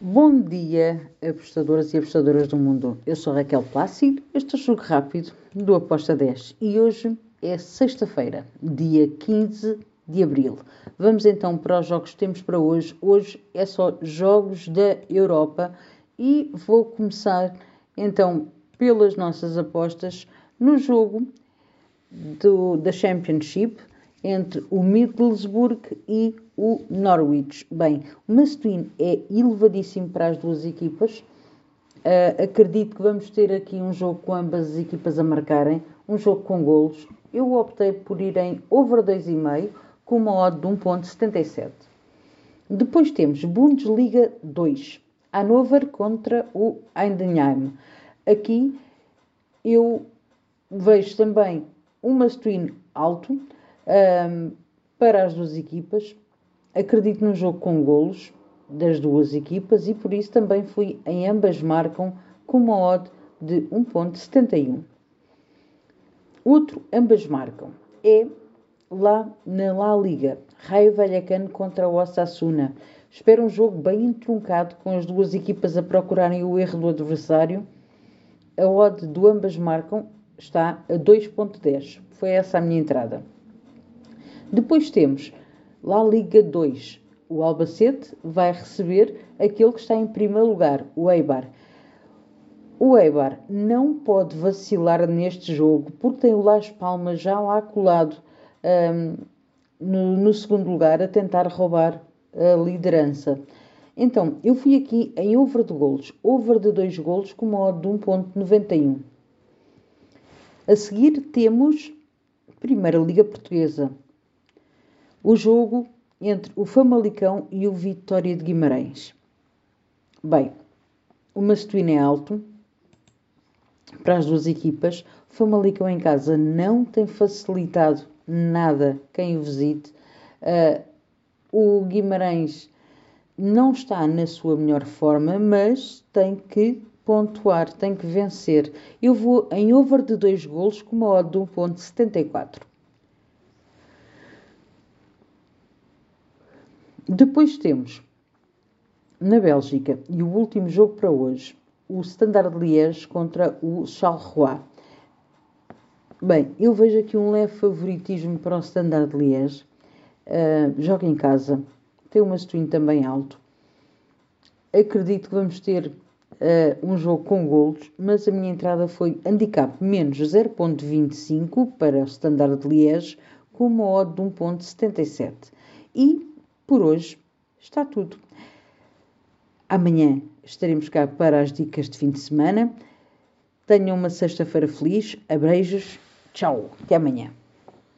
Bom dia, apostadoras e apostadoras do mundo. Eu sou Raquel Plácido, este é o Jogo Rápido do Aposta 10 e hoje é sexta-feira, dia 15 de abril. Vamos então para os jogos que temos para hoje. Hoje é só jogos da Europa e vou começar então pelas nossas apostas no jogo do, da Championship entre o Middlesbrough e o Norwich. Bem, o Must-win é elevadíssimo para as duas equipas. Uh, acredito que vamos ter aqui um jogo com ambas as equipas a marcarem, um jogo com golos. Eu optei por ir em over 2,5 com uma odd de 1.77. Depois temos Bundesliga 2, Hannover contra o Heidenheim. Aqui eu vejo também um must-win alto, um, para as duas equipas. Acredito no jogo com golos das duas equipas e por isso também fui em ambas marcam com uma odd de 1.71. Outro ambas marcam é lá na La Liga, Raio Vallecano contra o Osasuna. Espero um jogo bem entroncado com as duas equipas a procurarem o erro do adversário. A odd do ambas marcam está a 2.10. Foi essa a minha entrada. Depois temos La Liga 2. O Albacete vai receber aquele que está em primeiro lugar, o Eibar. O Eibar não pode vacilar neste jogo porque tem o Las Palmas já lá colado um, no, no, segundo lugar a tentar roubar a liderança. Então, eu fui aqui em over de golos, over de 2 golos com uma odd de 1.91. A seguir temos Primeira Liga Portuguesa o jogo entre o Famalicão e o Vitória de Guimarães. Bem, o Mastuíno é alto para as duas equipas. O Famalicão em casa não tem facilitado nada quem o visite. Uh, o Guimarães não está na sua melhor forma, mas tem que pontuar, tem que vencer. Eu vou em over de dois golos com uma odd de 1.74. Depois temos na Bélgica e o último jogo para hoje, o Standard Liège contra o Charleroi. Bem, eu vejo aqui um leve favoritismo para o Standard Liège. Uh, joga em casa, tem uma swing também alto. Acredito que vamos ter uh, um jogo com golos, mas a minha entrada foi handicap menos 0.25 para o Standard Liège com uma odd de 1.77. E por hoje está tudo. Amanhã estaremos cá para as dicas de fim de semana. Tenham uma sexta-feira feliz. Abreijos. Tchau. Até amanhã.